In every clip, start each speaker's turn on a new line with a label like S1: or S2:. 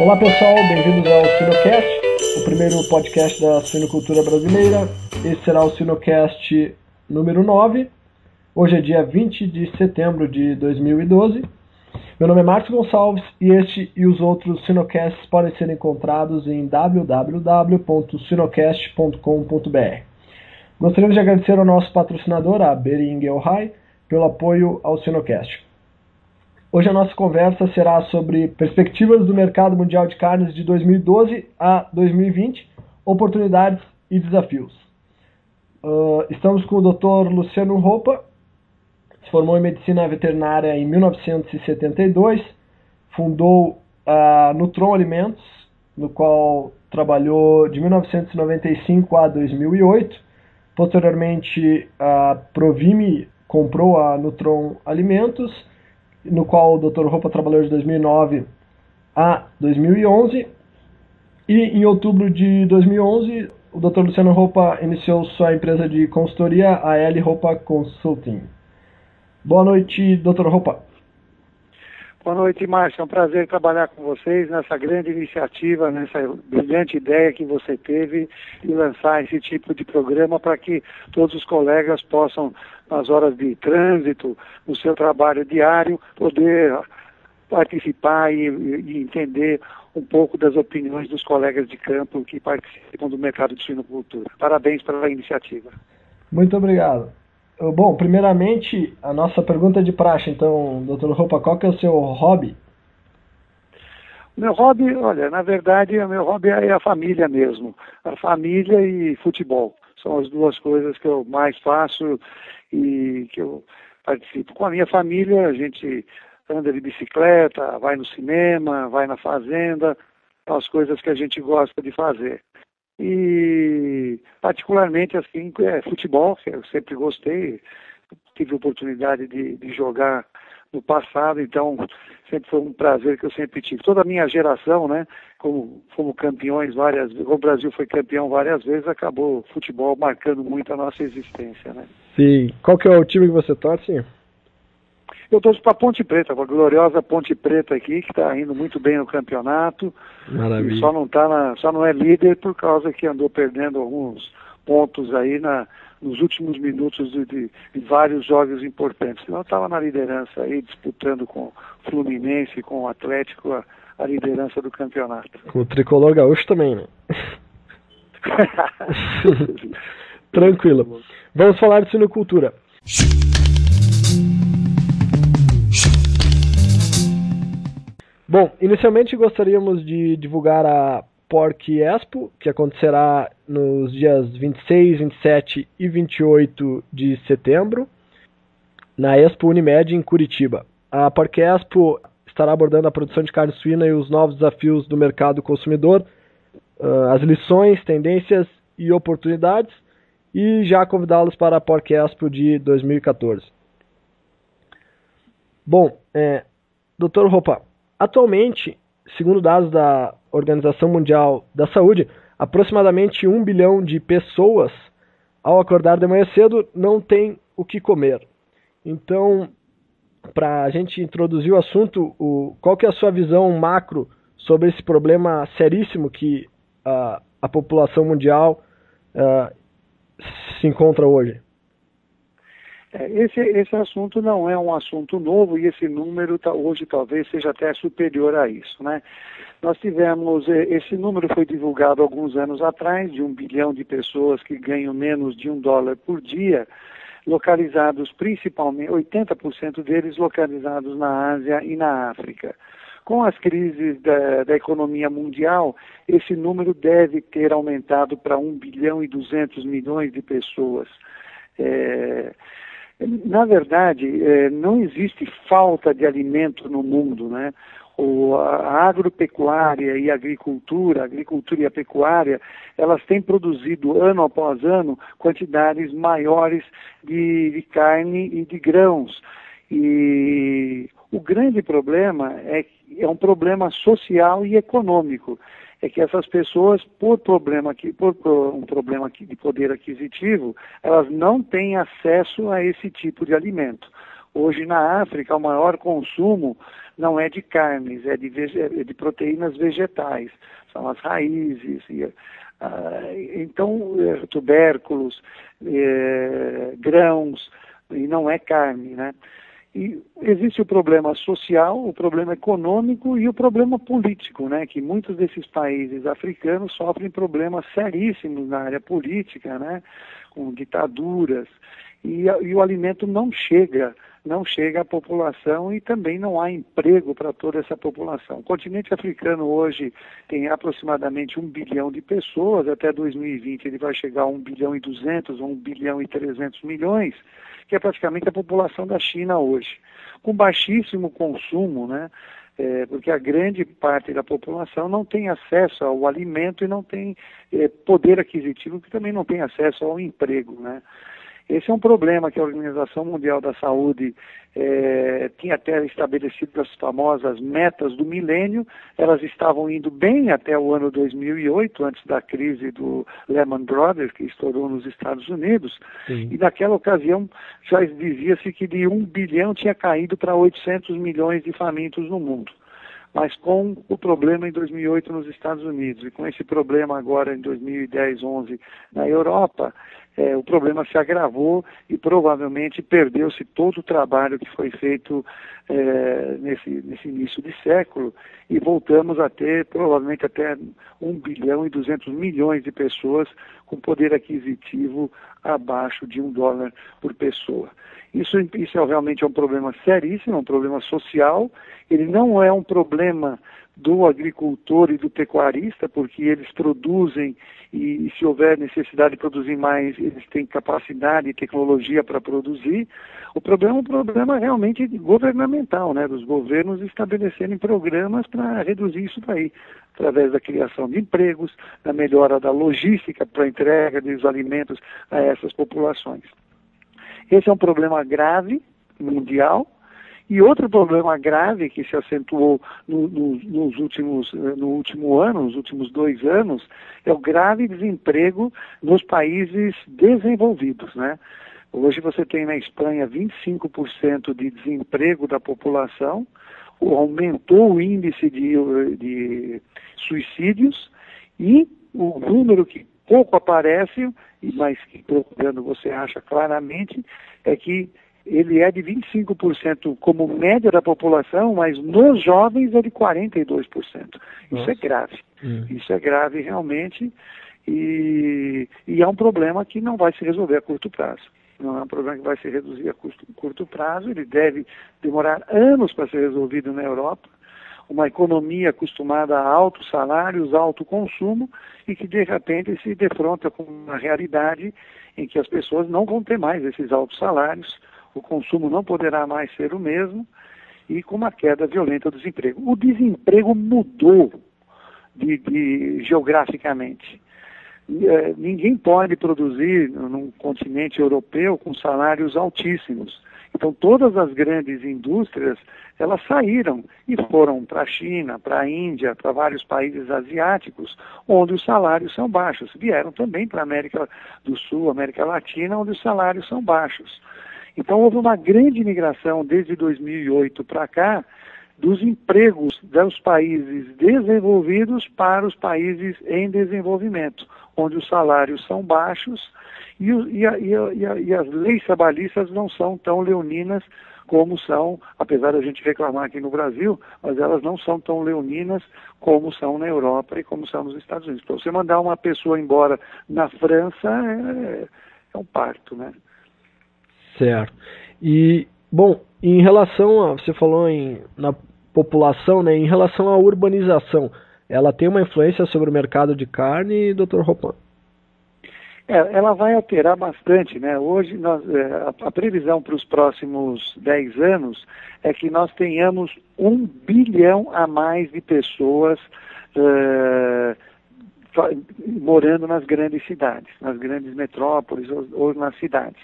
S1: Olá pessoal, bem-vindos ao Sinocast, o primeiro podcast da suinocultura brasileira. Esse será o Sinocast número 9. Hoje é dia 20 de setembro de 2012. Meu nome é Marcos Gonçalves e este e os outros Sinocasts podem ser encontrados em www.sinocast.com.br. Gostaríamos de agradecer ao nosso patrocinador, a Bering High, pelo apoio ao Sinocast. Hoje a nossa conversa será sobre perspectivas do mercado mundial de carnes de 2012 a 2020, oportunidades e desafios. Uh, estamos com o Dr. Luciano Roupa, se formou em medicina veterinária em 1972, fundou a Nutron Alimentos, no qual trabalhou de 1995 a 2008. Posteriormente, a Provime comprou a Nutron Alimentos no qual o Dr. Roupa trabalhou de 2009 a 2011. E em outubro de 2011, o Dr. Luciano Roupa iniciou sua empresa de consultoria, a L Roupa Consulting. Boa noite, Dr. Roupa.
S2: Boa noite, Márcio. É um prazer trabalhar com vocês nessa grande iniciativa, nessa brilhante ideia que você teve de lançar esse tipo de programa para que todos os colegas possam, nas horas de trânsito, no seu trabalho diário, poder participar e, e entender um pouco das opiniões dos colegas de campo que participam do mercado de suinocultura. Parabéns pela iniciativa.
S1: Muito obrigado. Bom, primeiramente, a nossa pergunta de praxe, então, doutor Roupa, qual que é o seu hobby?
S2: Meu hobby, olha, na verdade, o meu hobby é a família mesmo. A família e futebol. São as duas coisas que eu mais faço e que eu participo. Com a minha família, a gente anda de bicicleta, vai no cinema, vai na fazenda, as coisas que a gente gosta de fazer. E particularmente assim, é futebol, que eu sempre gostei, tive oportunidade de, de jogar no passado, então sempre foi um prazer que eu sempre tive. Toda a minha geração, né, como fomos campeões várias o Brasil foi campeão várias vezes, acabou o futebol marcando muito a nossa existência, né?
S1: Sim. Qual que é o time que você torce?
S2: Eu torço para Ponte Preta, para a gloriosa Ponte Preta aqui, que está indo muito bem no campeonato.
S1: Maravilha.
S2: E só não, tá na, só não é líder por causa que andou perdendo alguns pontos aí na, nos últimos minutos de, de, de vários jogos importantes. Senão estava na liderança aí, disputando com o Fluminense, com o Atlético, a, a liderança do campeonato.
S1: Com o Tricolor Gaúcho também, né? Tranquilo. Vamos falar de sinocultura. Bom, inicialmente gostaríamos de divulgar a Porc Expo, que acontecerá nos dias 26, 27 e 28 de setembro, na Expo Unimed em Curitiba. A Porc Expo estará abordando a produção de carne suína e os novos desafios do mercado consumidor, ah, as lições, tendências e oportunidades, e já convidá-los para a Porc Expo de 2014. Bom, é, Dr. Roupa, Atualmente, segundo dados da Organização Mundial da Saúde, aproximadamente um bilhão de pessoas, ao acordar de manhã cedo, não tem o que comer. Então, para a gente introduzir o assunto, o, qual que é a sua visão macro sobre esse problema seríssimo que a população mundial uh, se encontra hoje?
S2: É, esse, esse assunto não é um assunto novo e esse número tá, hoje talvez seja até superior a isso. Né? Nós tivemos, é, esse número foi divulgado alguns anos atrás, de um bilhão de pessoas que ganham menos de um dólar por dia, localizados principalmente, 80% deles localizados na Ásia e na África. Com as crises da, da, economia mundial, esse número deve ter aumentado para 1 bilhão e 200 milhões de pessoas. É, na verdade, é, não existe falta de alimento no mundo, né? O, a agropecuária e a agricultura, a agricultura e a pecuária, elas têm produzido ano após ano quantidades maiores de, de carne e de grãos. E o grande problema é, é um problema social e econômico é que essas pessoas, por problema que, por um problema de poder aquisitivo, elas não têm acesso a esse tipo de alimento. Hoje na África, o maior consumo não é de carnes, é de, é de proteínas vegetais, são as raízes, e, ah, então é, tubérculos, é, grãos, e não é carne, né? E existe o problema social, o problema econômico e o problema político, né? Que muitos desses países africanos sofrem problemas seríssimos na área política, né? Com ditaduras e, e o alimento não chega, não chega à população e também não há emprego para toda essa população. O continente africano hoje tem aproximadamente um bilhão de pessoas, até 2020 ele vai chegar a 1 bilhão e 200 ou 1 bilhão e 300 milhões, que é praticamente a população da China hoje, com baixíssimo consumo, né? É, porque a grande parte da população não tem acesso ao alimento e não tem é, poder aquisitivo, que também não tem acesso ao emprego, né? Esse é um problema que a Organização Mundial da Saúde é, tinha até estabelecido as famosas metas do milênio. Elas estavam indo bem até o ano 2008, antes da crise do Lehman Brothers, que estourou nos Estados Unidos. Sim. E naquela ocasião já dizia-se que de um bilhão tinha caído para 800 milhões de famintos no mundo mas com o problema em 2008 nos Estados Unidos. E com esse problema agora em 2010, 11 na Europa, é, o problema se agravou e provavelmente perdeu-se todo o trabalho que foi feito é, nesse, nesse início de século. E voltamos a ter provavelmente até 1 bilhão e 200 milhões de pessoas com poder aquisitivo abaixo de um dólar por pessoa. Isso, isso é, realmente é um problema seríssimo, é um problema social. Ele não é um problema do agricultor e do pecuarista, porque eles produzem e, se houver necessidade de produzir mais, eles têm capacidade e tecnologia para produzir. O problema é um problema realmente governamental, né, dos governos estabelecerem programas para reduzir isso daí, através da criação de empregos, da melhora da logística para a entrega dos alimentos a essas populações. Esse é um problema grave mundial. E outro problema grave que se acentuou no, no, nos últimos, eh, no último ano, nos últimos dois anos, é o grave desemprego nos países desenvolvidos. Né? Hoje você tem na Espanha 25% de desemprego da população, aumentou o índice de, de suicídios e o número que pouco aparece, mas que procurando você acha claramente, é que ele é de 25% como média da população, mas nos jovens é de 42%. Isso é grave. Hum. Isso é grave realmente e, e, é um problema que não vai se resolver a curto prazo. Não é um problema que vai se reduzir a curto, curto prazo, ele deve demorar anos para ser resolvido na Europa uma economia acostumada a altos salários, alto consumo, e que de repente se defronta com uma realidade em que as pessoas não vão ter mais esses altos salários, o consumo não poderá mais ser o mesmo, e com uma queda violenta do desemprego. O desemprego mudou de, de geograficamente. É, ninguém pode produzir num continente europeu com salários altíssimos. Então todas as grandes indústrias, elas saíram e foram para a China, para a Índia, para vários países asiáticos, onde os salários são baixos. Vieram também para a América do Sul, América Latina, onde os salários são baixos. Então houve uma grande migração desde 2008 para cá dos empregos dos países desenvolvidos para os países em desenvolvimento, onde os salários são baixos e, e, e, e, as leis trabalhistas não são tão leoninas como são, apesar da gente reclamar aqui no Brasil, mas elas não são tão leoninas como são na Europa e como são nos Estados Unidos. Para você mandar uma pessoa embora na França é, é um parto, né?
S1: Certo. E, bom, em relação a, você falou em, na população, né, em relação à urbanização, ela tem uma influência sobre o mercado de carne, doutor Ropan?
S2: É, ela vai alterar bastante, né? Hoje nós, é, a, a, previsão para os próximos 10 anos é que nós tenhamos um bilhão a mais de pessoas é, morando nas grandes cidades, nas grandes metrópoles ou, ou nas cidades.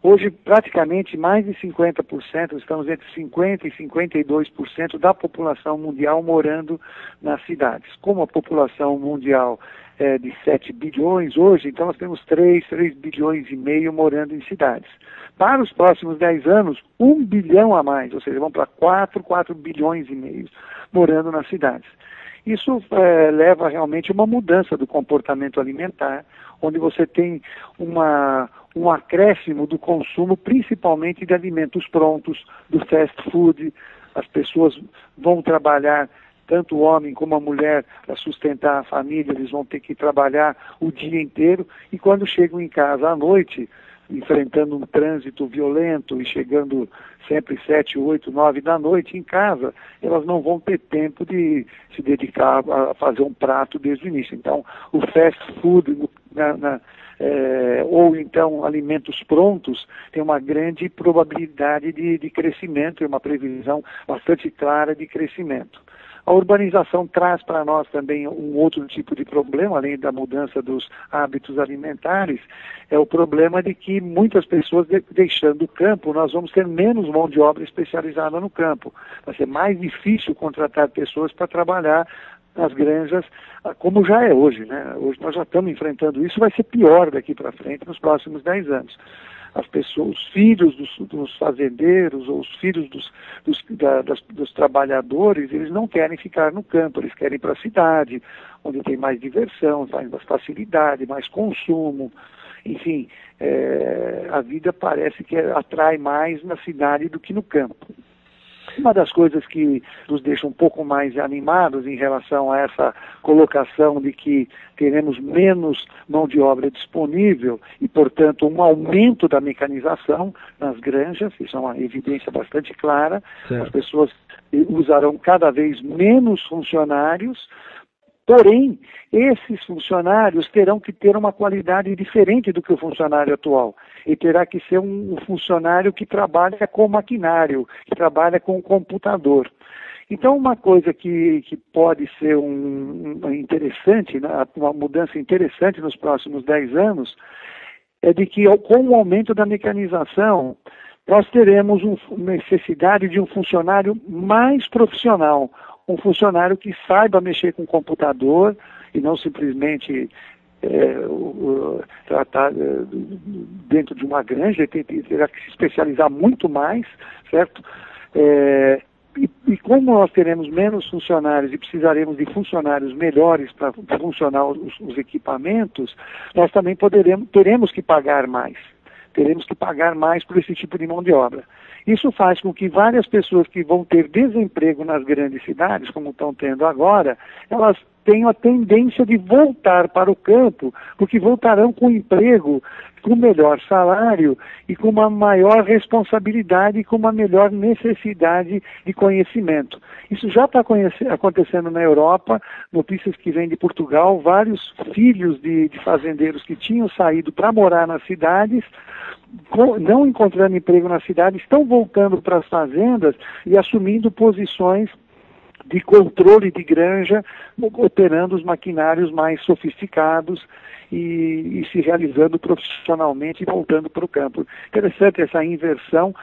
S2: Hoje, praticamente mais de 50%, estamos entre 50% e 52% da população mundial morando nas cidades. Como a população mundial é de 7 bilhões hoje, então nós temos 3, 3 bilhões e meio morando em cidades. Para os próximos 10 anos, 1 bilhão a mais, ou seja, vão para 4, 4 bilhões e meio morando nas cidades. Isso é, leva realmente a uma mudança do comportamento alimentar, onde você tem uma, um acréscimo do consumo, principalmente de alimentos prontos, do fast food. As pessoas vão trabalhar, tanto o homem como a mulher, para sustentar a família, eles vão ter que trabalhar o dia inteiro e quando chegam em casa à noite, enfrentando um trânsito violento e chegando sempre sete, oito, nove da noite em casa, elas não vão ter tempo de se dedicar a fazer um prato desde o início. Então, o fast food na, na, é, ou então alimentos prontos tem uma grande probabilidade de, de crescimento e uma previsão bastante clara de crescimento. A urbanização traz para nós também um outro tipo de problema, além da mudança dos hábitos alimentares, é o problema de que muitas pessoas de, deixando o campo, nós vamos ter menos mão de obra especializada no campo. Vai ser mais difícil contratar pessoas para trabalhar nas granjas, ah, como já é hoje, né? Hoje nós já estamos enfrentando isso, vai ser pior daqui para frente nos próximos 10 anos as pessoas, os filhos dos, dos fazendeiros ou os filhos dos, dos, da, das, dos trabalhadores, eles não querem ficar no campo, eles querem ir para a cidade, onde tem mais diversão, mais facilidade, mais consumo. Enfim, é, a vida parece que atrai mais na cidade do que no campo. Uma das coisas que nos deixa um pouco mais animados em relação a essa colocação de que teremos menos mão de obra disponível e, portanto, um aumento da mecanização nas granjas, isso é uma evidência bastante clara. Certo. As pessoas usarão cada vez menos funcionários Porém, esses funcionários terão que ter uma qualidade diferente do que o funcionário atual. E terá que ser um funcionário que trabalha com maquinário, que trabalha com computador. Então, uma coisa que, que pode ser um, um interessante, né, uma mudança interessante nos próximos 10 anos, é de que com o aumento da mecanização, nós teremos um, necessidade de um funcionário mais profissional, um funcionário que saiba mexer com o computador e não simplesmente é, o, tratar é, dentro de uma granja, ele terá que se especializar muito mais, certo? É, e, e, como nós teremos menos funcionários e precisaremos de funcionários melhores para funcionar os, os, equipamentos, nós também poderemos, teremos que pagar mais. Teremos que pagar mais por esse tipo de mão de obra. Isso faz com que várias pessoas que vão ter desemprego nas grandes cidades, como estão tendo agora, elas tenham a tendência de voltar para o campo, porque voltarão com emprego, com melhor salário e com uma maior responsabilidade e com uma melhor necessidade de conhecimento. Isso já está acontecendo na Europa, notícias que vêm de Portugal, vários filhos de, de fazendeiros que tinham saído para morar nas cidades não encontrando emprego na cidade, estão voltando para as fazendas e assumindo posições de controle de granja, operando os maquinários mais sofisticados e, e se realizando profissionalmente e voltando para o campo. Interessante essa inversão.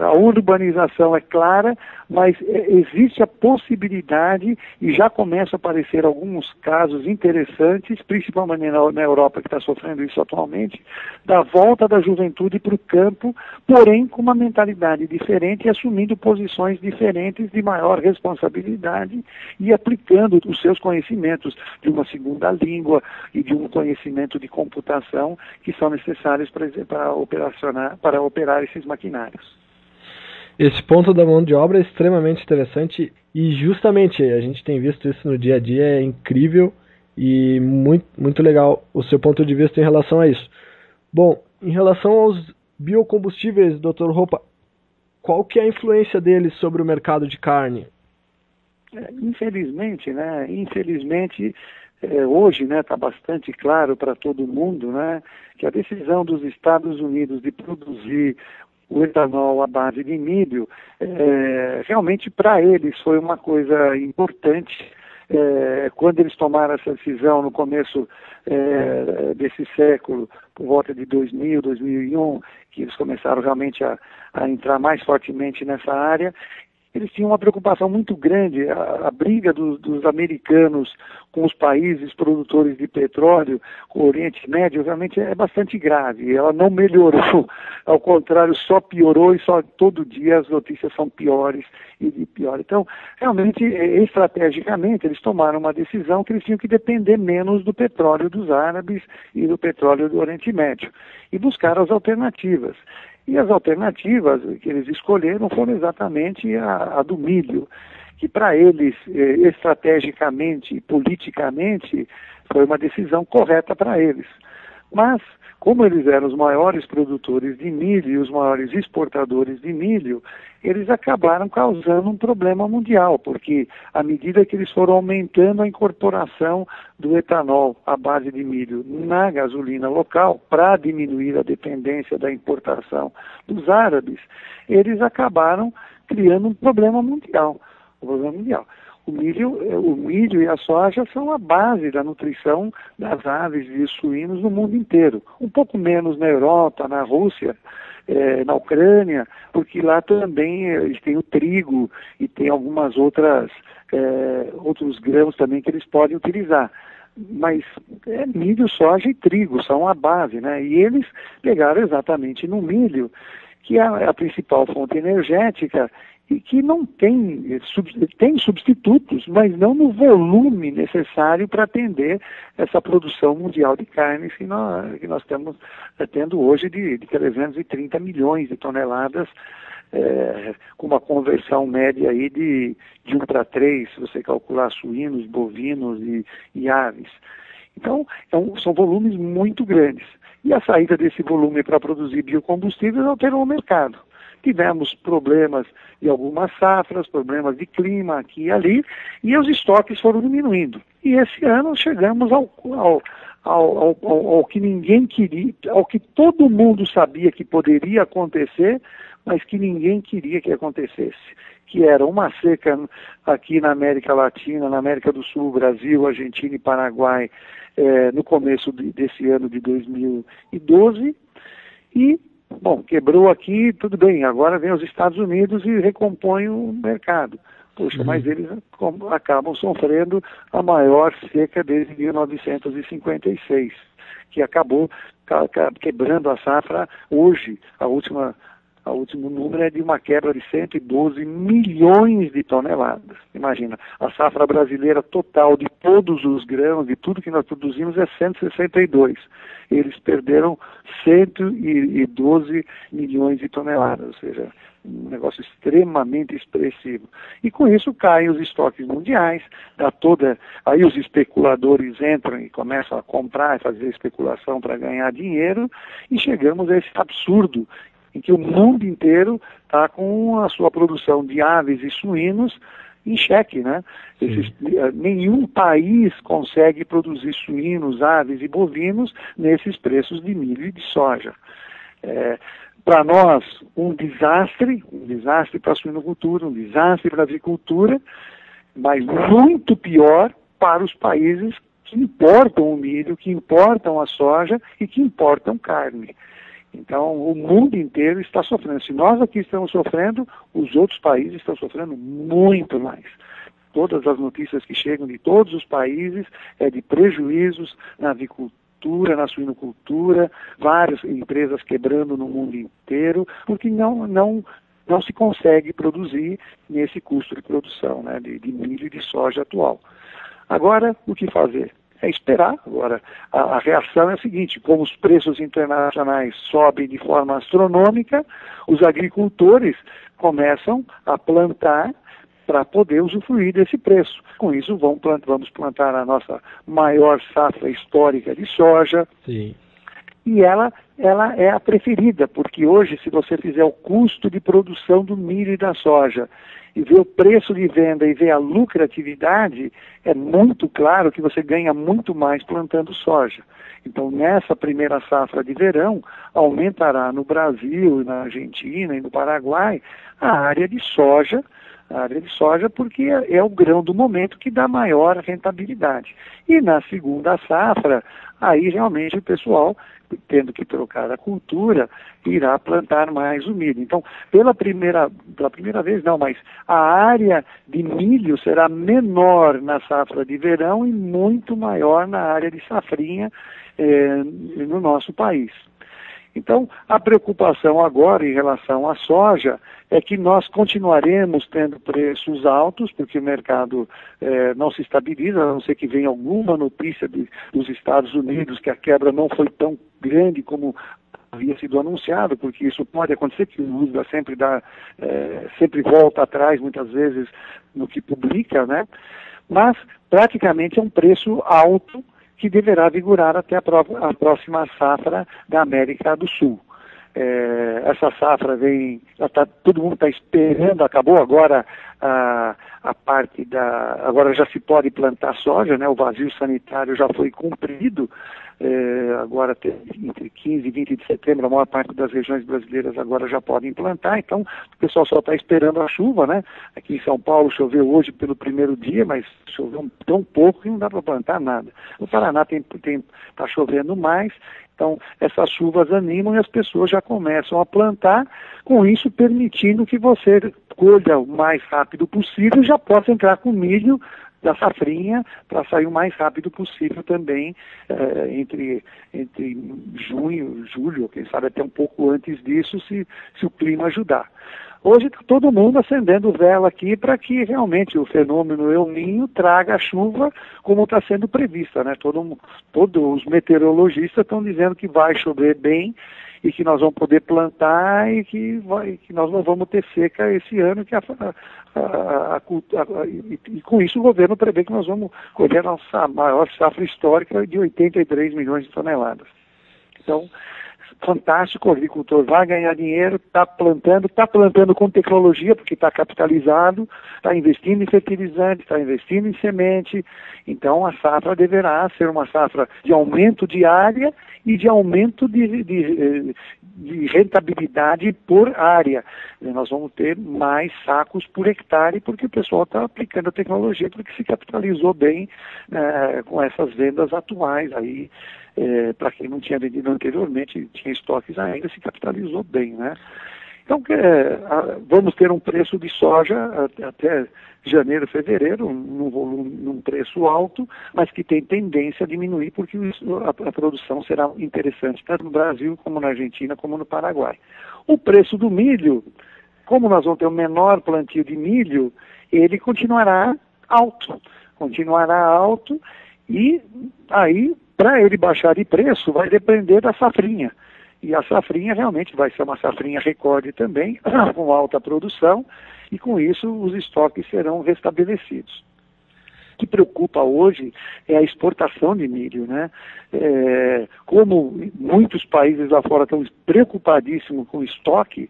S2: A urbanização é clara, mas é, existe a possibilidade, e já começam a aparecer alguns casos interessantes, principalmente na, na Europa, que está sofrendo isso atualmente, da volta da juventude para o campo, porém com uma mentalidade diferente e assumindo posições diferentes de maior responsabilidade e aplicando os seus conhecimentos de uma segunda língua e de um conhecimento de computação que são necessários para, para, operacionar, para operar esses maquinários.
S1: Esse ponto da mão de obra é extremamente interessante e justamente a gente tem visto isso no dia a dia, é incrível e muito, muito legal o seu ponto de vista em relação a isso. Bom, em relação aos biocombustíveis, Dr. Roupa, qual que é a influência deles sobre o mercado de carne?
S2: É, infelizmente, né? Infelizmente, é, hoje, né, está bastante claro para todo mundo, né, que a decisão dos Estados Unidos de produzir o etanol à base de milho, é, realmente para eles foi uma coisa importante é, quando eles tomaram essa decisão no começo é, desse século, por volta de 2000, 2001, que eles começaram realmente a, a entrar mais fortemente nessa área, eles tinham uma preocupação muito grande. A, a briga do, dos americanos com os países produtores de petróleo, com o Oriente Médio, realmente é bastante grave. Ela não melhorou, ao contrário, só piorou e só todo dia as notícias são piores e piores. Então, realmente, estrategicamente, eles tomaram uma decisão que eles tinham que depender menos do petróleo dos árabes e do petróleo do Oriente Médio e buscar as alternativas. E as alternativas que eles escolheram foram exatamente a, a do milho, que para eles, eh, estrategicamente e politicamente, foi uma decisão correta para eles. Mas como eles eram os maiores produtores de milho e os maiores exportadores de milho, eles acabaram causando um problema mundial, porque à medida que eles foram aumentando a incorporação do etanol à base de milho na gasolina local, para diminuir a dependência da importação dos árabes, eles acabaram criando um problema mundial. Um problema mundial. O milho, o milho e a soja são a base da nutrição das aves e suínos no mundo inteiro. Um pouco menos na Europa, na Rússia, eh, na Ucrânia, porque lá também eles têm o trigo e tem algumas outras eh, outros grãos também que eles podem utilizar mas é milho, soja e trigo são a base, né? E eles pegaram exatamente no milho, que é a principal fonte energética e que não tem, tem substitutos, mas não no volume necessário para atender essa produção mundial de carnes que nós, que nós estamos eh, tendo hoje de, de 330 milhões de toneladas, é, com uma conversão média aí de, de 1 para 3, se você calcular suínos, bovinos e, e aves. Então, é um, são volumes muito grandes. E a saída desse volume para produzir biocombustíveis alterou o mercado tivemos problemas de algumas safras, problemas de clima aqui e ali, e os estoques foram diminuindo. E esse ano chegamos ao, ao, ao, ao, que ninguém queria, ao que todo mundo sabia que poderia acontecer, mas que ninguém queria que acontecesse, que era uma seca aqui na América Latina, na América do Sul, Brasil, Argentina e Paraguai, eh, no começo de, desse ano de 2012, e Bom, quebrou aqui, tudo bem, agora vem os Estados Unidos e recompõe o mercado. Puxa, uhum. mas eles acabam sofrendo a maior seca desde 1956, que acabou quebrando a safra hoje. A última o último número é de uma quebra de 112 milhões de toneladas. Imagina, a safra brasileira total de todos os grãos, de tudo que nós produzimos, é 162. Eles perderam 112 milhões de toneladas, ou seja, um negócio extremamente expressivo. E com isso caem os estoques mundiais, dá toda. Aí os especuladores entram e começam a comprar e fazer especulação para ganhar dinheiro, e chegamos a esse absurdo em que o mundo inteiro está com a sua produção de aves e suínos em xeque, né? Esses, eh, nenhum país consegue produzir suínos, aves e bovinos nesses preços de milho e de soja. É, para nós, um desastre, um desastre para a suinocultura, um desastre para a agricultura, mas muito pior para os países que importam o milho, que importam a soja e que importam carne. Então, o mundo inteiro está sofrendo. Se nós aqui estamos sofrendo, os outros países estão sofrendo muito mais. Todas as notícias que chegam de todos os países é de prejuízos na avicultura, na suinocultura, várias empresas quebrando no mundo inteiro, porque não, não, não se consegue produzir nesse custo de produção né, de, de milho e de soja atual. Agora, o que fazer? É esperar. Agora, a, a, reação é a seguinte: como os preços internacionais sobem de forma astronômica, os agricultores começam a plantar para poder usufruir desse preço. Com isso, vamos plantar, vamos plantar a nossa maior safra histórica de soja. Sim. E ela, ela é a preferida, porque hoje, se você fizer o custo de produção do milho e da soja e ver o preço de venda e ver a lucratividade, é muito claro que você ganha muito mais plantando soja. Então, nessa primeira safra de verão, aumentará no Brasil, na Argentina e no Paraguai a área de soja a área de soja, porque é, é o grão do momento que dá maior rentabilidade. E na segunda safra, aí realmente o pessoal tendo que trocar a cultura, irá plantar mais o milho. Então, pela primeira, pela primeira vez, não, mas a área de milho será menor na safra de verão e muito maior na área de safrinha eh, no nosso país. Então, a preocupação agora em relação à soja é que nós continuaremos tendo preços altos, porque o mercado eh, não se estabiliza, a não ser que venha alguma notícia de, dos Estados Unidos que a quebra não foi tão grande como havia sido anunciado, porque isso pode acontecer, que o USDA sempre dá, eh, sempre volta atrás, muitas vezes, no que publica, né? Mas, praticamente, é um preço alto que deverá vigorar até a, a próxima safra da América do Sul. É, essa safra vem, tá, todo mundo está esperando, acabou agora a, a parte da. Agora já se pode plantar soja, né? O vazio sanitário já foi cumprido. É, agora entre 15 e 20 de setembro, a maior parte das regiões brasileiras agora já podem plantar, então o pessoal só está esperando a chuva, né? Aqui em São Paulo choveu hoje pelo primeiro dia, mas choveu tão pouco que não dá para plantar nada. No Paraná está tá chovendo mais, então, essas chuvas animam e as pessoas já começam a plantar, com isso permitindo que você colha o mais rápido possível e já possa entrar com milho da safrinha para sair o mais rápido possível também eh, entre, entre junho, julho, quem sabe até um pouco antes disso, se, se o clima ajudar. Hoje está todo mundo acendendo vela aqui para que realmente o fenômeno El Ninho traga a chuva como está sendo prevista. Né? Todo, todos os meteorologistas estão dizendo que vai chover bem e que nós vamos poder plantar e que, vai, que nós não vamos ter seca esse ano, que a, a, a, e, e, com isso o governo prevê que nós vamos colher a nossa maior safra histórica de 83 milhões de toneladas. Então, fantástico, o agricultor vai ganhar dinheiro, está plantando, está plantando com tecnologia, porque está capitalizado, está investindo em fertilizante, está investindo em semente, então a safra deverá ser uma safra de aumento de área e de aumento de, de, de rentabilidade por área. Nós vamos ter mais sacos por hectare, porque o pessoal está aplicando a tecnologia, porque se capitalizou bem eh, com essas vendas atuais aí é, para quem não tinha vendido anteriormente, tinha estoques ainda, se capitalizou bem, né? Então, é, vamos ter um preço de soja até janeiro, fevereiro, num, volume, num preço alto, mas que tem tendência a diminuir porque a, a, produção será interessante tanto no Brasil como na Argentina como no Paraguai. O preço do milho, como nós vamos ter um menor plantio de milho, ele continuará alto, continuará alto e aí para ele baixar de preço, vai depender da safrinha. E a safrinha realmente vai ser uma safrinha recorde também, com alta produção, e com isso os estoques serão restabelecidos. O que preocupa hoje é a exportação de milho, né? É, como muitos países lá fora estão preocupadíssimos com estoque,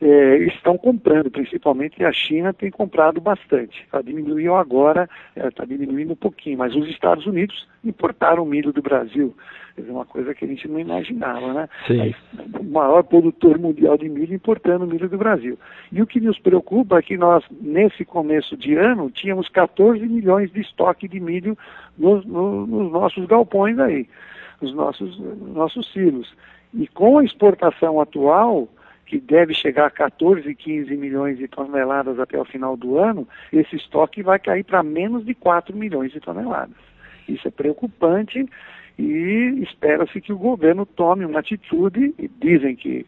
S2: é, estão comprando, principalmente a China tem comprado bastante. Tá, diminuiu agora, está é, diminuindo um pouquinho, mas os Estados Unidos importaram milho do Brasil. É uma coisa que a gente não imaginava, né? O maior produtor mundial de milho importando milho do Brasil. E o que nos preocupa é que nós, nesse começo de ano, tínhamos 14 milhões de estoque de milho nos, no, nos nossos galpões aí, nos nossos, nossos silos. E com a exportação atual, que deve chegar a 14, 15 milhões de toneladas até o final do ano, esse estoque vai cair para menos de 4 milhões de toneladas. Isso é preocupante e espera-se que o governo tome uma atitude, dizem que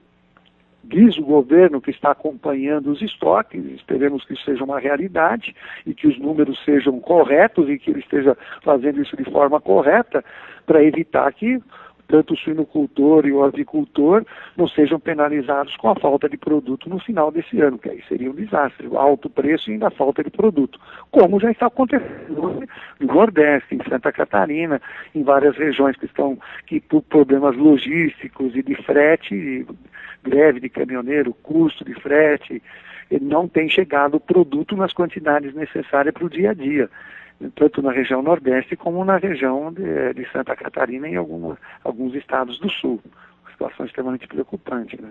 S2: diz o governo que está acompanhando os estoques, esperemos que isso seja uma realidade e que os números sejam corretos e que ele esteja fazendo isso de forma correta para evitar que tanto o suinocultor e o avicultor não sejam penalizados com a falta de produto no final desse ano, que aí seria um desastre, alto preço e ainda falta de produto, como já está acontecendo no Nordeste, em Santa Catarina, em várias regiões que estão que por problemas logísticos e de frete, greve de caminhoneiro, custo de frete, não tem chegado o produto nas quantidades necessárias para o dia a dia tanto na região Nordeste como na região de, de Santa Catarina e em alguns estados do Sul. Uma situação extremamente preocupante. Né?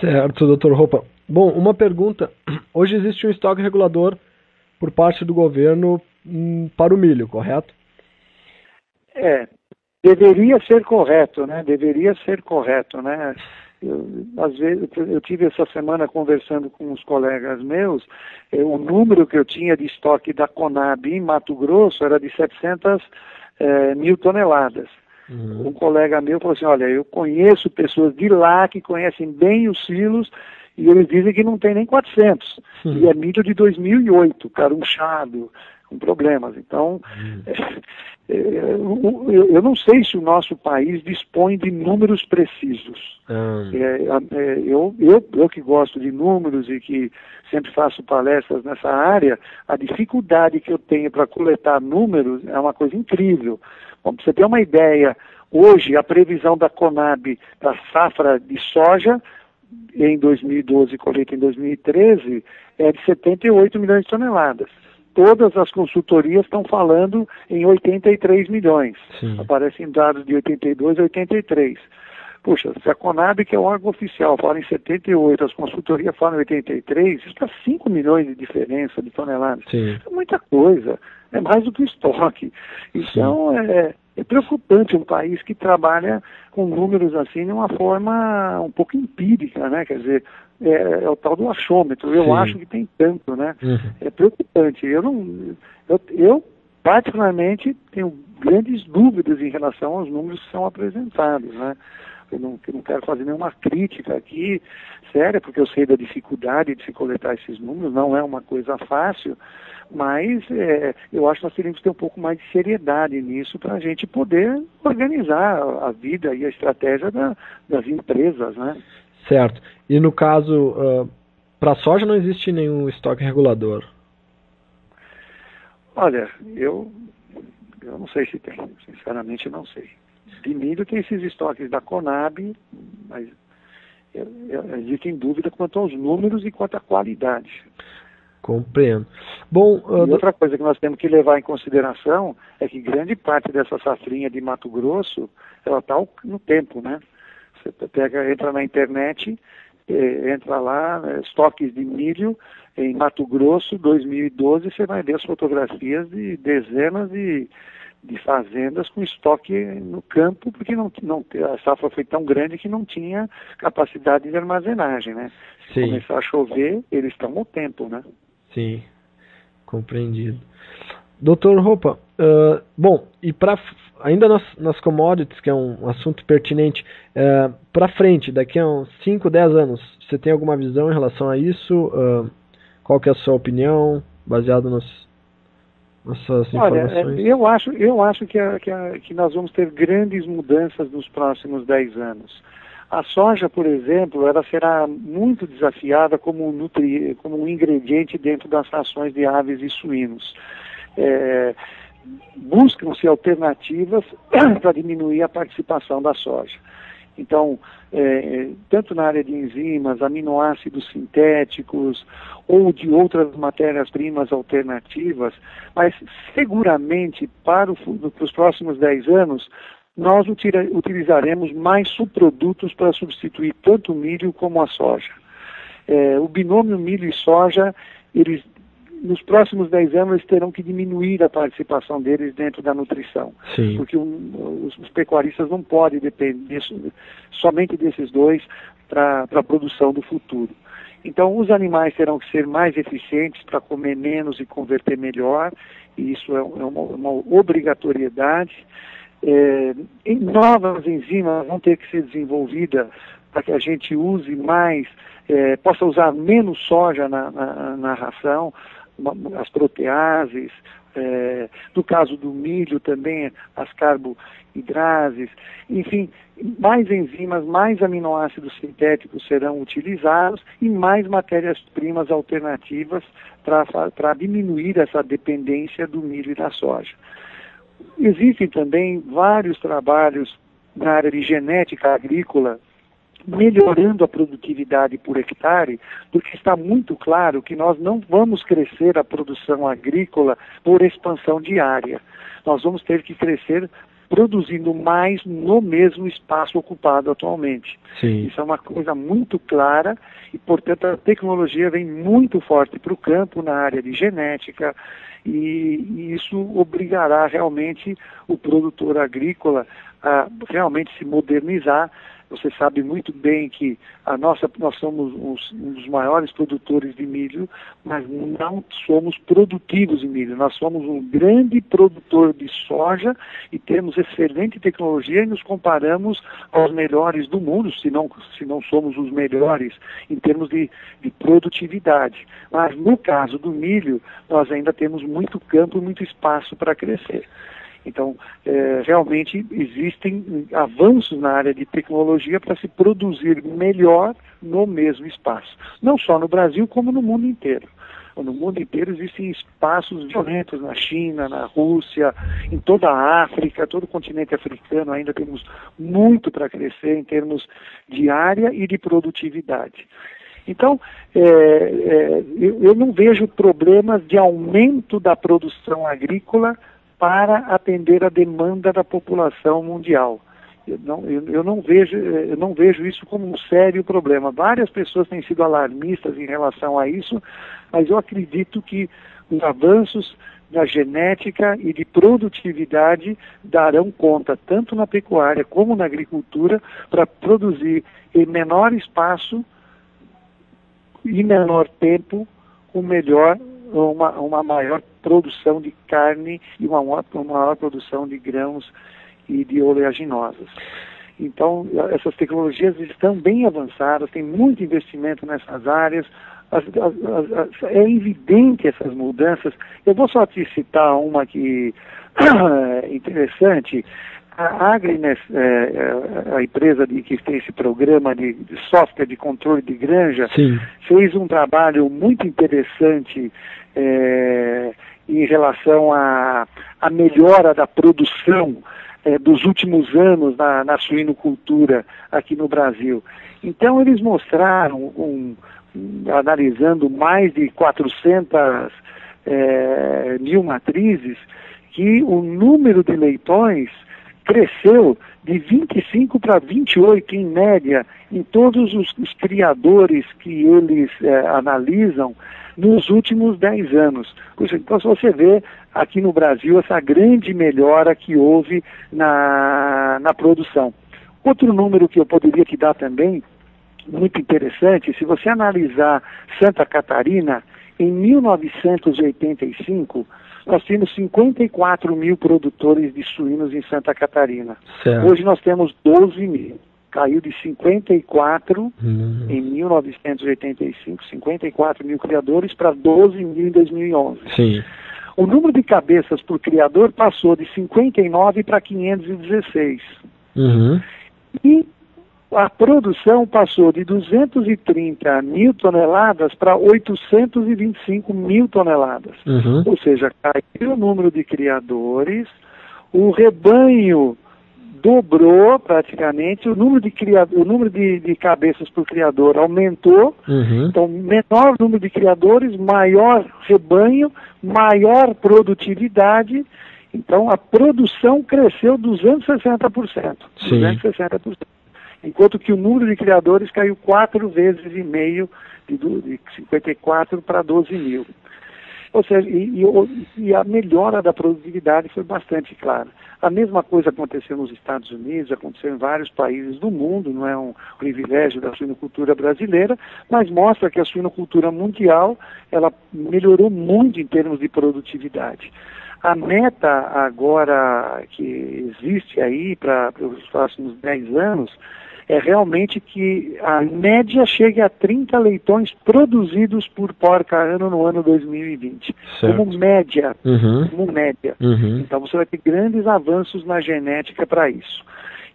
S1: Certo, doutor Roupa. Bom, uma pergunta. Hoje existe um estoque regulador por parte do governo hum, para o milho, correto?
S2: É, deveria ser correto, né? Deveria ser correto, né? Eu, às vezes, eu tive essa semana conversando com uns colegas meus, eh, o número que eu tinha de estoque da Conab em Mato Grosso era de 700 eh, mil toneladas. Uhum. Um colega meu falou assim, olha, eu conheço pessoas de lá que conhecem bem os silos e eles dizem que não tem nem 400. Uhum. E é milho de 2008, carunchado, com problemas. Então, uhum. eu, eu, não sei se o nosso país dispõe de números precisos. É, é, eu, eu, eu que gosto de números e que sempre faço palestras nessa área, a dificuldade que eu tenho para coletar números é uma coisa incrível. Bom, para você ter uma ideia, hoje a previsão da Conab para safra de soja em 2012 colheita em 2013 é de 78 milhões de toneladas. Todas as consultorias estão falando em 83 milhões. Sim. Aparecem dados de 82 a 83. Puxa, se a Conab, que é o órgão oficial, fala em 78, as consultorias falam em 83, isso dá 5 milhões de diferença de toneladas. Sim. É muita coisa, é mais do que estoque. Então, é, é preocupante um país que trabalha com números assim de uma forma um pouco empírica, né? Quer dizer, é, é o tal do achômetro. Eu Sim. acho que tem tanto, né? Uhum. É preocupante. Eu não, eu, eu particularmente tenho grandes dúvidas em relação aos números que são apresentados, né? Eu não, eu não quero fazer nenhuma crítica aqui séria, porque eu sei da dificuldade de se coletar esses números, não é uma coisa fácil, mas é, eu acho que nós teríamos que ter um pouco mais de seriedade nisso para a gente poder organizar a vida e a estratégia da, das empresas, né?
S1: Certo. E no caso, uh, para a soja não existe nenhum estoque regulador?
S2: Olha, eu, eu não sei se tem, sinceramente não sei. De milho tem esses estoques da Conab, mas existem dúvida quanto aos números e quanto à qualidade.
S1: Compreendo. Bom,
S2: uh, outra coisa que nós temos que levar em consideração é que grande parte dessa safrinha de Mato Grosso, ela está no tempo, né? Você pega, entra na internet, eh, entra lá, né, estoques de milho em Mato Grosso, 2012, você vai ver as fotografias de dezenas de, de fazendas com estoque no campo, porque não, não, a safra foi tão grande que não tinha capacidade de armazenagem, né? Se Sim. começar a chover, eles estão no tempo, né?
S1: Sim, compreendido. Doutor Roupa, uh, bom, e para ainda nas, nas, commodities, que é um assunto pertinente, uh, para frente, daqui a uns 5, 10 anos, você tem alguma visão em relação a isso? Uh, qual que é a sua opinião, baseado nas,
S2: suas informações? Olha, eu acho, eu acho que, a, que, a, que nós vamos ter grandes mudanças nos próximos 10 anos. A soja, por exemplo, ela será muito desafiada como nutri, como um ingrediente dentro das rações de aves e suínos. É, Buscam-se alternativas para diminuir a participação da soja. Então, é, tanto na área de enzimas, aminoácidos sintéticos ou de outras matérias-primas alternativas, mas seguramente para, o, para os próximos 10 anos nós utilizaremos mais subprodutos para substituir tanto o milho como a soja. É, o binômio milho e soja, eles, nos próximos 10 anos, eles terão que diminuir a participação deles dentro da nutrição. Sim. Porque um, os, os, pecuaristas não podem depender somente desses dois para a produção do futuro. Então, os animais terão que ser mais eficientes para comer menos e converter melhor, e isso é, é uma, uma obrigatoriedade é, novas enzimas vão ter que ser desenvolvidas para que a gente use mais, é, possa usar menos soja na, na, na ração, as proteases, é, no caso do milho também as carboidrases, enfim, mais enzimas, mais aminoácidos sintéticos serão utilizados e mais matérias-primas alternativas para diminuir essa dependência do milho e da soja. Existem também vários trabalhos na área de genética agrícola melhorando a produtividade por hectare, porque está muito claro que nós não vamos crescer a produção agrícola por expansão diária. Nós vamos ter que crescer produzindo mais no mesmo espaço ocupado atualmente.
S1: Sim.
S2: Isso é uma coisa muito clara e, portanto, a tecnologia vem muito forte para o campo na área de genética e, e isso obrigará realmente o produtor agrícola a realmente se modernizar você sabe muito bem que a nossa, nós somos um dos maiores produtores de milho, mas não somos produtivos de milho. Nós somos um grande produtor de soja e temos excelente tecnologia e nos comparamos aos melhores do mundo, se não, se não somos os melhores em termos de, de produtividade. Mas no caso do milho, nós ainda temos muito campo e muito espaço para crescer. Então, é, realmente existem avanços na área de tecnologia para se produzir melhor no mesmo espaço. Não só no Brasil, como no mundo inteiro. No mundo inteiro existem espaços violentos na China, na Rússia, em toda a África, todo o continente africano ainda temos muito para crescer em termos de área e de produtividade. Então, é, é, eu, eu não vejo problemas de aumento da produção agrícola para atender a demanda da população mundial. Eu não, eu, eu, não vejo, eu não vejo isso como um sério problema. Várias pessoas têm sido alarmistas em relação a isso, mas eu acredito que os avanços da genética e de produtividade darão conta, tanto na pecuária como na agricultura, para produzir em menor espaço e menor tempo com melhor uma, uma maior produção de carne e uma, uma maior produção de grãos e de oleaginosas. Então, essas tecnologias estão bem avançadas, tem muito investimento nessas áreas, as, as, as, é evidente essas mudanças. Eu vou só te citar uma que é interessante. A Agrines, é, é, a empresa de, que tem esse programa de, de, software de controle de granja,
S1: Sim.
S2: fez um trabalho muito interessante é, em relação à, à melhora da produção é, dos últimos anos na, na, suinocultura aqui no Brasil. Então eles mostraram, um, um, analisando mais de 400 é, mil matrizes, que o número de leitões cresceu de 25 para 28 em média em todos os, os criadores que eles é, analisam nos últimos 10 anos. Então, se você vê aqui no Brasil essa grande melhora que houve na, na produção. Outro número que eu poderia te dar também, muito interessante, se você analisar Santa Catarina, em 1985, nós tínhamos 54 mil produtores de suínos em Santa Catarina.
S1: Certo.
S2: Hoje nós temos 12 mil. Caiu de 54 hum. em 1985, 54 mil criadores, para 12 mil em 2011.
S1: Sim.
S2: O número de cabeças por criador passou de 59 para 516.
S1: Uhum.
S2: E a produção passou de 230 mil toneladas para 825 mil toneladas.
S1: Uhum.
S2: Ou seja, caiu o número de criadores, o rebanho dobrou praticamente, o número de, criador, o número de, de cabeças por criador aumentou,
S1: uhum.
S2: então menor número de criadores, maior rebanho, maior produtividade, então a produção cresceu 260%.
S1: Sim.
S2: 260% enquanto que o número de criadores caiu quatro vezes e meio, de, de 54 para 12 mil. Ou seja, e, e, e, a melhora da produtividade foi bastante clara. A mesma coisa aconteceu nos Estados Unidos, aconteceu em vários países do mundo, não é um privilégio da suinocultura brasileira, mas mostra que a suinocultura mundial ela melhorou muito em termos de produtividade. A meta agora que existe aí para os próximos 10 anos é realmente que a média chegue a 30 leitões produzidos por porca ano no ano 2020.
S1: Certo.
S2: Como média.
S1: Uhum.
S2: Como média.
S1: Uhum.
S2: Então você vai ter grandes avanços na genética para isso.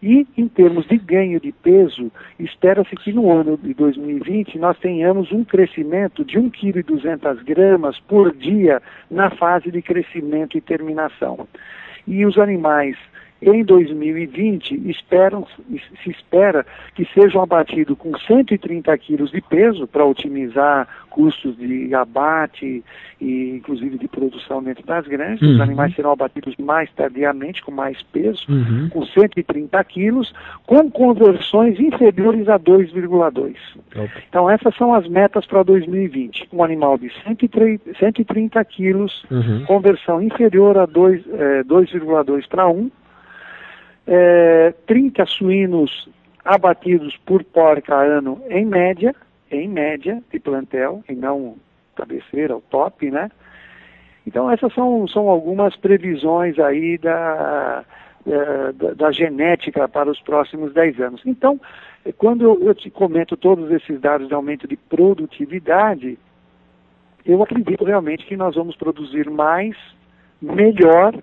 S2: E em termos de ganho de peso, espera-se que no ano de 2020 nós tenhamos um crescimento de 1,2 kg por dia na fase de crescimento e terminação. E os animais em 2020, esperam, se espera que sejam abatidos com 130 quilos de peso para otimizar custos de abate e inclusive de produção dentro das granjas. Uhum. Os animais serão abatidos mais tardiamente, com mais peso, uhum. com 130 quilos, com conversões inferiores a 2,2. Então essas são as metas para 2020. Um animal de 130 quilos, uhum. conversão inferior a 2,2 para 1, é, 30 suínos abatidos por porca ano em média, em média de plantel, e não cabeceira, o top, né? Então essas são, são algumas previsões aí da, da, da, genética para os próximos 10 anos. Então, quando eu te comento todos esses dados de aumento de produtividade, eu acredito realmente que nós vamos produzir mais, melhor,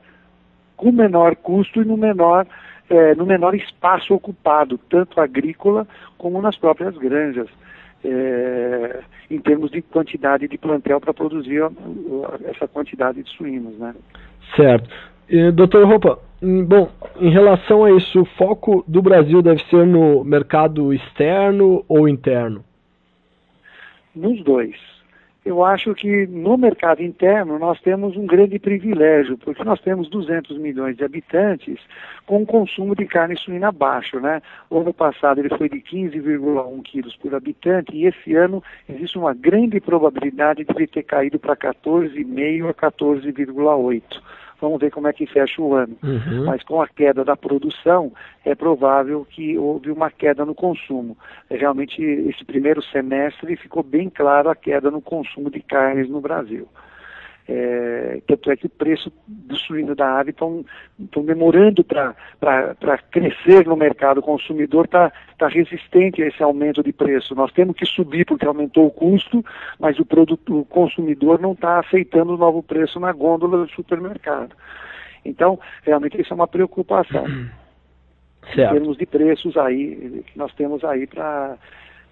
S2: com menor custo e no menor é, no menor espaço ocupado, tanto agrícola como nas próprias granjas, é, em termos de quantidade de plantel para produzir essa quantidade de suínos. Né?
S1: Certo. E, doutor Roupa, hum, bom, em relação a isso, o foco do Brasil deve ser no mercado externo ou interno?
S2: Nos dois eu acho que no mercado interno nós temos um grande privilégio, porque nós temos 200 milhões de habitantes com um consumo de carne suína baixo, né? O ano passado ele foi de 15,1 quilos por habitante e esse ano existe uma grande probabilidade de ele ter caído para 14,5 a 14,8. Vamos ver como é que fecha o ano. Uhum. Mas com a queda da produção, é provável que houve uma queda no consumo. É, realmente, esse primeiro semestre ficou bem claro a queda no consumo de carnes no Brasil. É, tanto é que o preço do suíno da ave estão demorando para crescer no mercado. O consumidor está tá resistente a esse aumento de preço. Nós temos que subir porque aumentou o custo, mas o, produto, o consumidor não está aceitando o novo preço na gôndola do supermercado. Então, realmente isso é uma preocupação. Certo. Em termos de preços aí, que nós temos aí para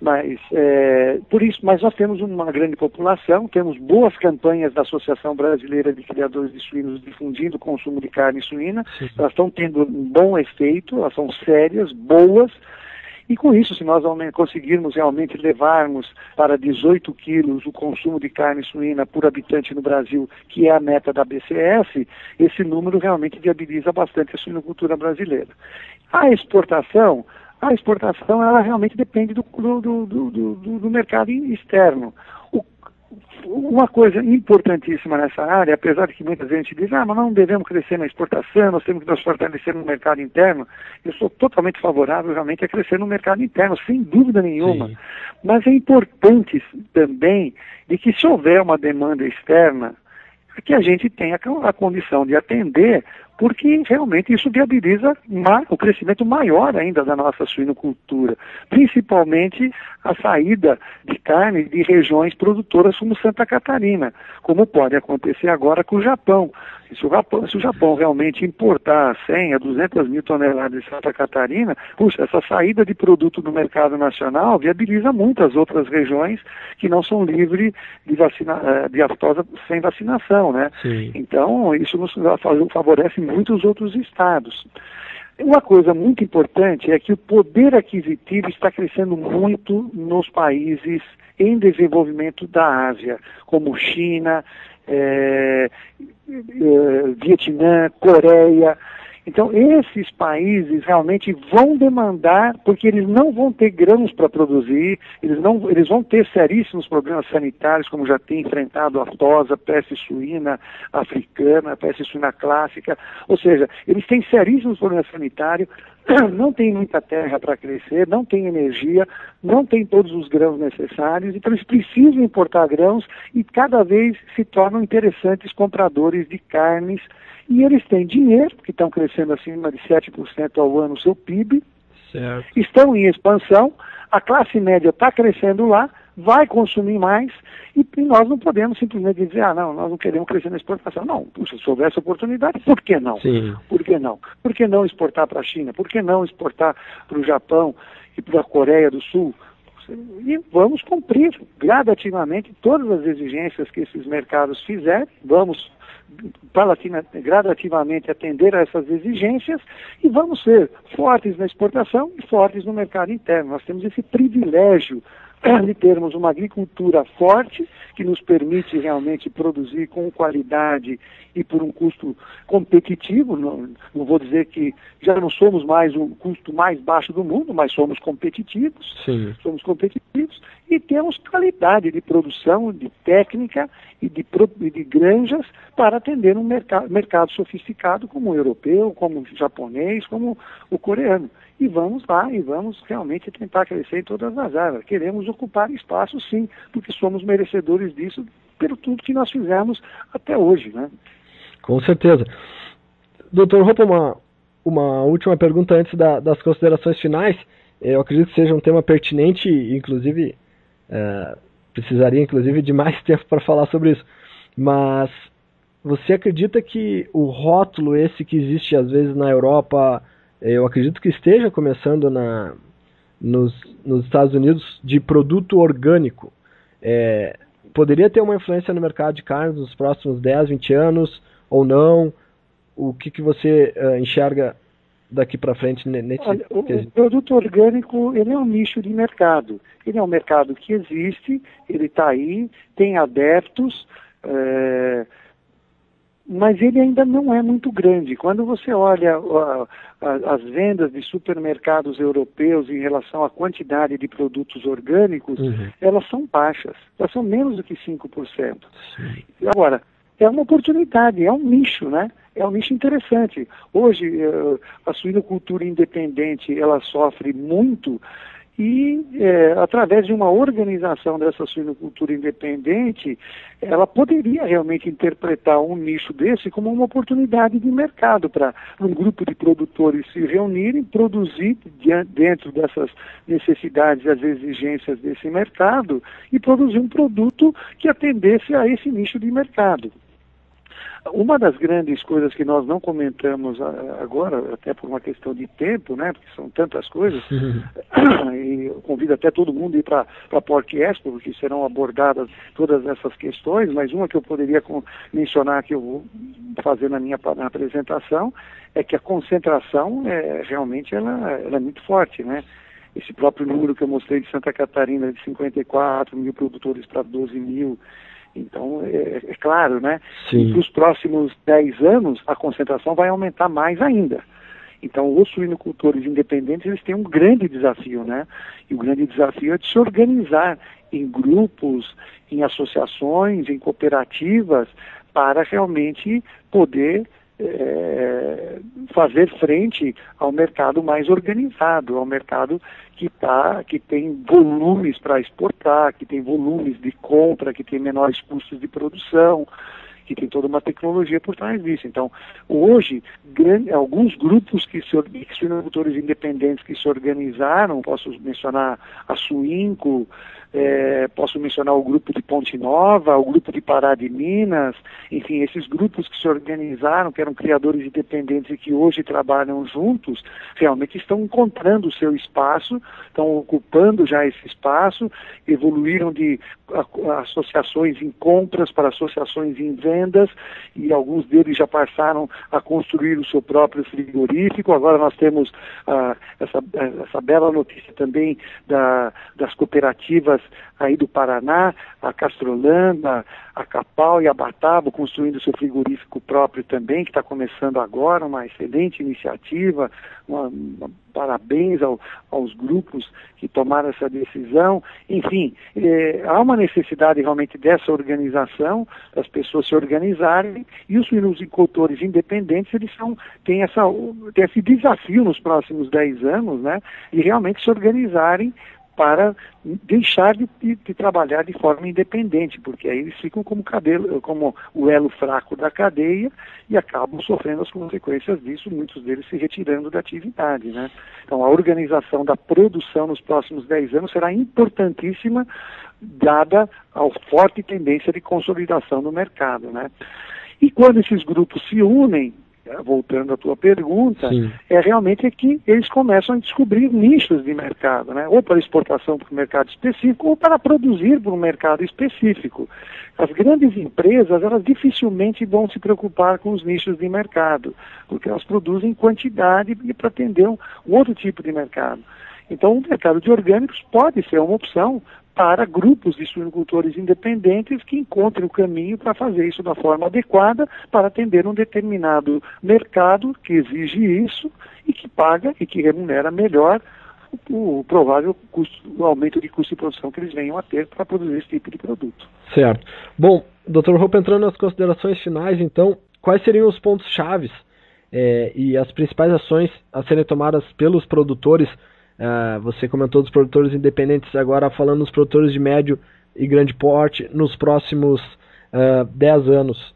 S2: mas, é, por isso, mas nós temos uma grande população, temos boas campanhas da Associação Brasileira de Criadores de Suínos difundindo o consumo de carne suína, Sim. elas estão tendo um bom efeito, elas são sérias, boas, e com isso, se nós conseguirmos realmente levarmos para 18 quilos o consumo de carne suína por habitante no Brasil, que é a meta da BCS, esse número realmente viabiliza bastante a suinocultura brasileira. A exportação, a exportação ela realmente depende do, do, do, do, do mercado externo. O, uma coisa importantíssima nessa área, apesar de que muita gente diz, ah, mas não devemos crescer na exportação, nós temos que nos fortalecer no mercado interno, eu sou totalmente favorável realmente a crescer no mercado interno, sem dúvida nenhuma. Sim. Mas é importante também de que se houver uma demanda externa, que a gente tenha a condição de atender porque realmente isso viabiliza o crescimento maior ainda da nossa suinocultura, principalmente a saída de carne de regiões produtoras como Santa Catarina, como pode acontecer agora com o Japão. Se o Japão, se o Japão realmente importar 100 a 200 mil toneladas de Santa Catarina, puxa, essa saída de produto do mercado nacional viabiliza muitas outras regiões que não são livres de, vacina, eh, de aftosa sem vacinação, né? Sim. Então, isso nos favorece muitos outros estados. Uma coisa muito importante é que o poder aquisitivo está crescendo muito nos países em desenvolvimento da Ásia, como China, é, é, Vietnã, Coreia. Então, esses países realmente vão demandar, porque eles não vão ter grãos para produzir, eles, não, eles vão ter seríssimos problemas sanitários, como já tem enfrentado a aftosa, peste suína africana, peste suína clássica. Ou seja, eles têm seríssimos problemas sanitários, não tem muita terra para crescer, não tem energia, não tem todos os grãos necessários, então eles precisam importar grãos e cada vez se tornam interessantes compradores de carnes e eles têm dinheiro, que estão crescendo acima de 7% ao ano o seu PIB, certo. estão em expansão, a classe média está crescendo lá, vai consumir mais e, e, nós não podemos simplesmente dizer, ah, não, nós não queremos crescer na exportação. Não, se houver essa oportunidade, por que não? Sim. Por que não? Por que não exportar para a China? Por que não exportar para o Japão e para a Coreia do Sul? E vamos cumprir gradativamente todas as exigências que esses mercados fizerem, vamos gradativamente atender a essas exigências e vamos ser fortes na exportação e fortes no mercado interno. Nós temos esse privilégio de termos uma agricultura forte, que nos permite realmente produzir com qualidade e por um custo competitivo. Não, não, vou dizer que já não somos mais o custo mais baixo do mundo, mas somos competitivos. Sim. Somos competitivos e temos qualidade de produção, de técnica e de, de granjas para atender um mercado, mercado sofisticado como o europeu, como o japonês, como o coreano. E vamos lá e vamos realmente tentar crescer em todas as áreas. Queremos ocupar espaço, sim, porque somos merecedores disso pelo tudo que nós fizemos até hoje. Né?
S1: Com certeza. Doutor Roupa, uma, uma última pergunta antes da, das considerações finais. Eu acredito que seja um tema pertinente, inclusive é, precisaria inclusive de mais tempo para falar sobre isso. Mas você acredita que o rótulo esse que existe às vezes na Europa, eu acredito que esteja começando na, nos, nos Estados Unidos de produto orgânico, é, poderia ter uma influência no mercado de carnes nos próximos 10, 20 anos ou não? O que, que você uh, enxerga daqui para frente nesse Olha,
S2: o, o, produto orgânico ele é um nicho de mercado. Ele é um mercado que existe, ele está aí, tem adeptos, é, mas ele ainda não é muito grande. Quando você olha a, a, as vendas de supermercados europeus em relação à quantidade de produtos orgânicos, uhum. elas são baixas, elas são menos do que 5%. Sim. Agora, é uma oportunidade, é um nicho, né? É um nicho interessante. Hoje, eh, a suinocultura independente, ela sofre muito e, é, através de uma organização dessa suinocultura independente, ela poderia realmente interpretar um nicho desse como uma oportunidade de mercado para um grupo de produtores se reunirem, produzir dentro dessas necessidades as exigências desse mercado e produzir um produto que atendesse a esse nicho de mercado. Uma das grandes coisas que nós não comentamos agora, até por uma questão de tempo, né, porque são tantas coisas, e eu convido até todo mundo a ir para a Expo, porque serão abordadas todas essas questões, mas uma que eu poderia mencionar que eu vou fazer na minha na apresentação é que a concentração é, realmente ela, ela é muito forte, né? Esse próprio número que eu mostrei de Santa Catarina, de 54 mil produtores para 12 mil, então, é, é claro, né? Sim. Para os próximos 10 anos, a concentração vai aumentar mais ainda. Então, os suinocultores independentes, eles têm um grande desafio, né? E o grande desafio é de se organizar em grupos, em associações, em cooperativas, para realmente poder é, fazer frente ao mercado mais organizado, ao mercado que, tá, que tem volumes para exportar, que tem volumes de compra, que tem menores custos de produção, que tem toda uma tecnologia por trás disso. Então, hoje, grande, alguns grupos que se suinocultores independentes que se organizaram, posso mencionar a Suinco, é, posso mencionar o grupo de Ponte Nova, o grupo de Pará de Minas, enfim, esses grupos que se organizaram, que eram criadores independentes e que hoje trabalham juntos, realmente estão encontrando o seu espaço, estão ocupando já esse espaço, evoluíram de associações em compras para associações em vendas, e alguns deles já passaram a construir o seu próprio frigorífico. Agora nós temos ah, essa, essa bela notícia também da, das cooperativas aí do Paraná, a Castrolanda, a Capal e a Batavo construindo seu frigorífico próprio também, que está começando agora, uma excelente iniciativa, uma, uma, parabéns ao, aos grupos que tomaram essa decisão. Enfim, é, há uma necessidade realmente dessa organização, das pessoas se organizarem, e os suinocultores independentes, eles são, têm, essa, têm esse desafio nos próximos 10 anos, né, e realmente se organizarem para deixar de, de, de, trabalhar de forma independente, porque aí eles ficam como, cabelo, como o elo fraco da cadeia e acabam sofrendo as consequências disso, muitos deles se retirando da atividade. Né? Então a organização da produção nos próximos 10 anos será importantíssima, dada a forte tendência de consolidação no mercado. Né? E quando esses grupos se unem, voltando à tua pergunta, Sim. é realmente que eles começam a descobrir nichos de mercado, né? ou para exportação para um mercado específico, ou para produzir para um mercado específico. As grandes empresas, elas dificilmente vão se preocupar com os nichos de mercado, porque elas produzem quantidade para atender um, um outro tipo de mercado. Então, o mercado de orgânicos pode ser uma opção para grupos de suinocultores independentes que encontrem o caminho para fazer isso da forma adequada para atender um determinado mercado que exige isso e que paga e que remunera melhor o, provável custo, o aumento de custo de produção que eles venham a ter para produzir esse tipo de produto.
S1: Certo. Bom, Dr. Roupa, entrando nas considerações finais, então, quais seriam os pontos chaves é, e as principais ações a serem tomadas pelos produtores Uh, você comentou dos produtores independentes, agora falando dos produtores de médio e grande porte nos próximos uh, ah, 10 anos.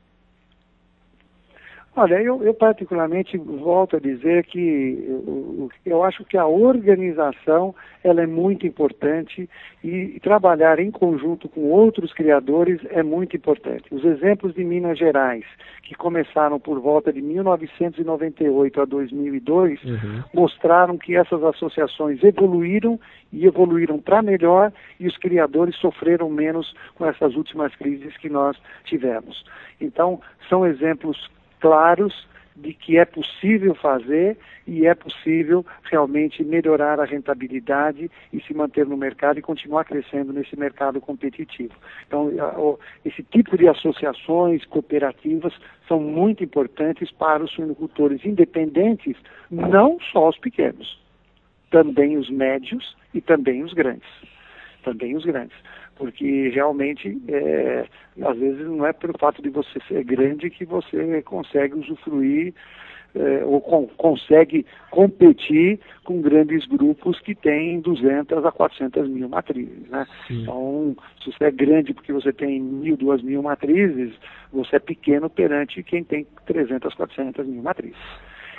S2: Olha, eu, eu, particularmente volto a dizer que eu, eu, acho que a organização ela é muito importante e, trabalhar em conjunto com outros criadores é muito importante. Os exemplos de Minas Gerais, que começaram por volta de 1998 a 2002, uhum. mostraram que essas associações evoluíram e evoluíram para melhor e os criadores sofreram menos com essas últimas crises que nós tivemos. Então, são exemplos claros de que é possível fazer e é possível realmente melhorar a rentabilidade e se manter no mercado e continuar crescendo nesse mercado competitivo. Então, esse tipo de associações cooperativas são muito importantes para os suinocultores independentes, não só os pequenos, também os médios e também os grandes. Também os grandes porque realmente é, às vezes não é pelo fato de você ser grande que você consegue usufruir é, ou com, consegue competir com grandes grupos que têm 200 a 400 mil matrizes. Né? Então, se você é grande porque você tem mil, duas mil matrizes, você é pequeno perante quem tem 300, 400 mil matrizes.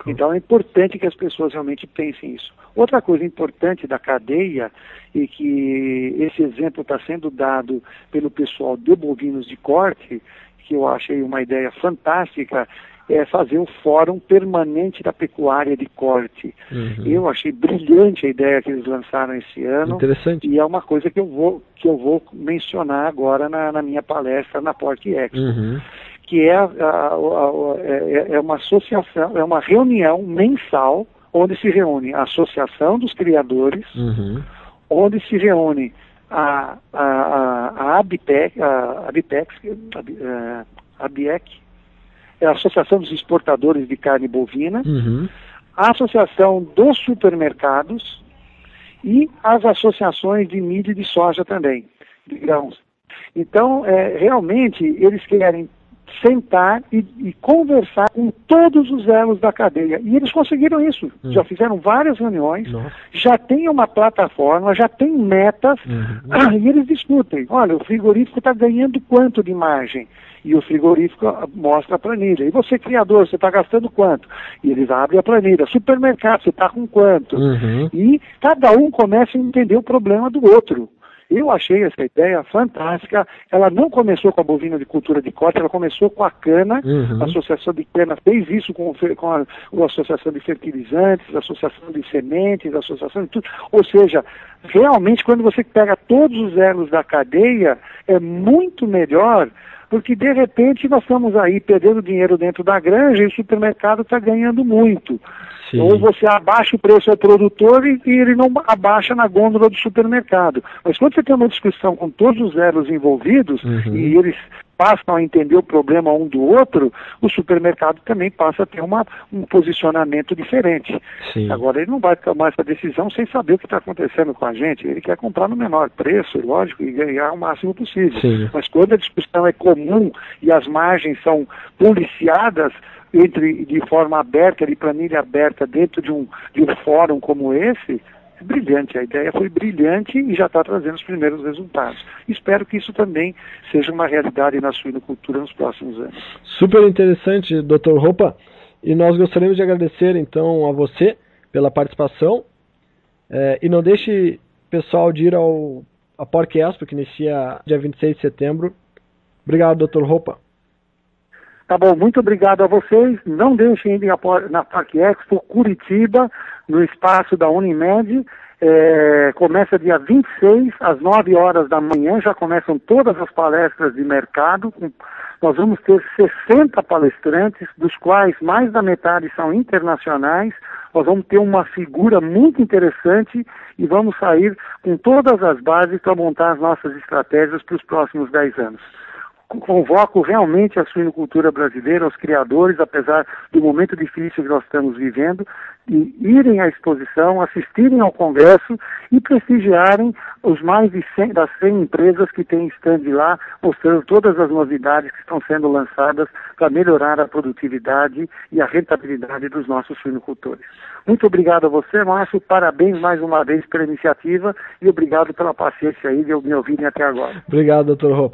S2: Então é importante que as pessoas realmente pensem isso. Outra coisa importante da cadeia, e que esse exemplo está sendo dado pelo pessoal de bovinos de corte, que eu achei uma ideia fantástica, é fazer o Fórum Permanente da Pecuária de Corte. Uhum. Eu achei brilhante a ideia que eles lançaram esse ano.
S1: Interessante.
S2: E é uma coisa que eu vou, que eu vou mencionar agora na, na minha palestra na Porte Expo. Uhum que é, a, a, a, é, é uma associação, é uma reunião mensal onde se reúne a Associação dos Criadores, uhum. onde se reúne a, a, a, a Abitex, a, a BIEC, é a Associação dos Exportadores de Carne Bovina, uhum. a Associação dos Supermercados e as associações de milho e de soja também, de grãos. Então, é, realmente, eles querem sentar e, e, conversar com todos os elos da cadeia. E eles conseguiram isso. Hum. Já fizeram várias reuniões, Nossa. já tem uma plataforma, já tem metas, uhum. e eles discutem. Olha, o frigorífico está ganhando quanto de margem? E o frigorífico mostra a planilha. E você, criador, você está gastando quanto? E eles abrem a planilha. Supermercado, você está com quanto? Uhum. E cada um começa a entender o problema do outro. Eu achei essa ideia fantástica. Ela não começou com a bovina de cultura de corte, ela começou com a cana. Uhum. A Associação de Cana fez isso com, com, a, com a Associação de Fertilizantes, a Associação de Sementes, a Associação de tudo. Ou seja, realmente, quando você pega todos os elos da cadeia, é muito melhor porque de repente nós estamos aí perdendo dinheiro dentro da granja e o supermercado está ganhando muito. Sim. Ou você abaixa o preço ao produtor e, e, ele não abaixa na gôndola do supermercado. Mas quando você tem uma discussão com todos os zeros envolvidos uhum. e eles passam a entender o problema um do outro, o supermercado também passa a ter uma, um posicionamento diferente. Sim. Agora, ele não vai tomar essa decisão sem saber o que está acontecendo com a gente. Ele quer comprar no menor preço, lógico, e ganhar o máximo possível. Sim. Mas quando a discussão é comum e as margens são policiadas, entre de forma aberta, de planilha aberta, dentro de um, de um fórum como esse, brilhante. A ideia foi brilhante e já está trazendo os primeiros resultados. Espero que isso também seja uma realidade na suinocultura nos próximos anos.
S1: Super interessante, Dr. Roupa. E nós gostaríamos de agradecer então a você pela participação. É, e não deixe, pessoal, de ir ao a Porc Expo, que inicia dia 26 de setembro. Obrigado, Dr. Roupa.
S2: Tá bom, muito obrigado a vocês. Não deixem de ir na Parque Expo Curitiba, no espaço da Unimed. É, começa dia 26, às 9 horas da manhã, já começam todas as palestras de mercado. Nós vamos ter 60 palestrantes, dos quais mais da metade são internacionais. Nós vamos ter uma figura muito interessante e vamos sair com todas as bases para montar as nossas estratégias para os próximos 10 anos convoco realmente a suinocultura brasileira, os criadores, apesar do momento difícil que nós estamos vivendo, de irem à exposição, assistirem ao congresso e prestigiarem os mais de 100, das 100 empresas que têm stand lá, mostrando todas as novidades que estão sendo lançadas para melhorar a produtividade e a rentabilidade dos nossos suinocultores. Muito obrigado a você, Márcio, parabéns mais uma vez pela iniciativa e obrigado pela paciência aí de me ouvirem até agora.
S1: Obrigado, doutor Roupa.